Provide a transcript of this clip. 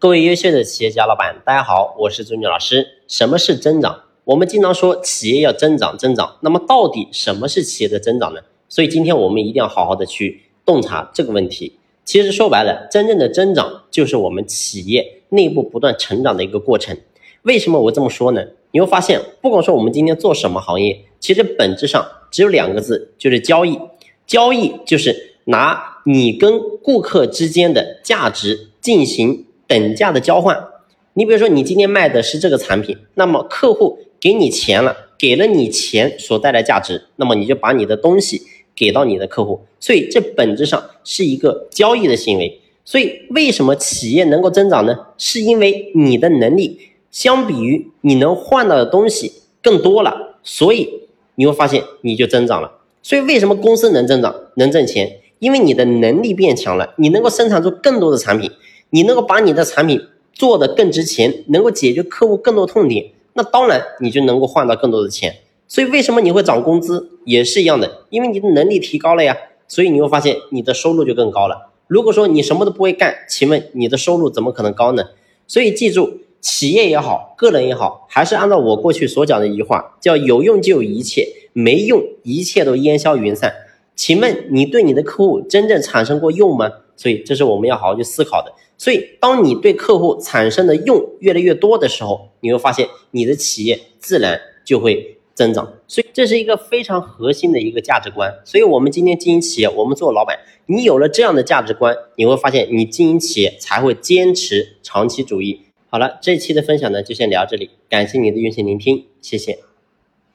各位优秀的企业家老板，大家好，我是朱女老师。什么是增长？我们经常说企业要增长，增长。那么到底什么是企业的增长呢？所以今天我们一定要好好的去洞察这个问题。其实说白了，真正的增长就是我们企业内部不断成长的一个过程。为什么我这么说呢？你会发现，不管说我们今天做什么行业，其实本质上只有两个字，就是交易。交易就是拿你跟顾客之间的价值进行。等价的交换，你比如说你今天卖的是这个产品，那么客户给你钱了，给了你钱所带来价值，那么你就把你的东西给到你的客户，所以这本质上是一个交易的行为。所以为什么企业能够增长呢？是因为你的能力相比于你能换到的东西更多了，所以你会发现你就增长了。所以为什么公司能增长、能挣钱？因为你的能力变强了，你能够生产出更多的产品。你能够把你的产品做得更值钱，能够解决客户更多痛点，那当然你就能够换到更多的钱。所以为什么你会涨工资也是一样的，因为你的能力提高了呀，所以你会发现你的收入就更高了。如果说你什么都不会干，请问你的收入怎么可能高呢？所以记住，企业也好，个人也好，还是按照我过去所讲的一句话，叫有用就有一切，没用一切都烟消云散。请问你对你的客户真正产生过用吗？所以这是我们要好好去思考的。所以，当你对客户产生的用越来越多的时候，你会发现你的企业自然就会增长。所以，这是一个非常核心的一个价值观。所以，我们今天经营企业，我们做老板，你有了这样的价值观，你会发现你经营企业才会坚持长期主义。好了，这期的分享呢，就先聊到这里，感谢你的用心聆听，谢谢。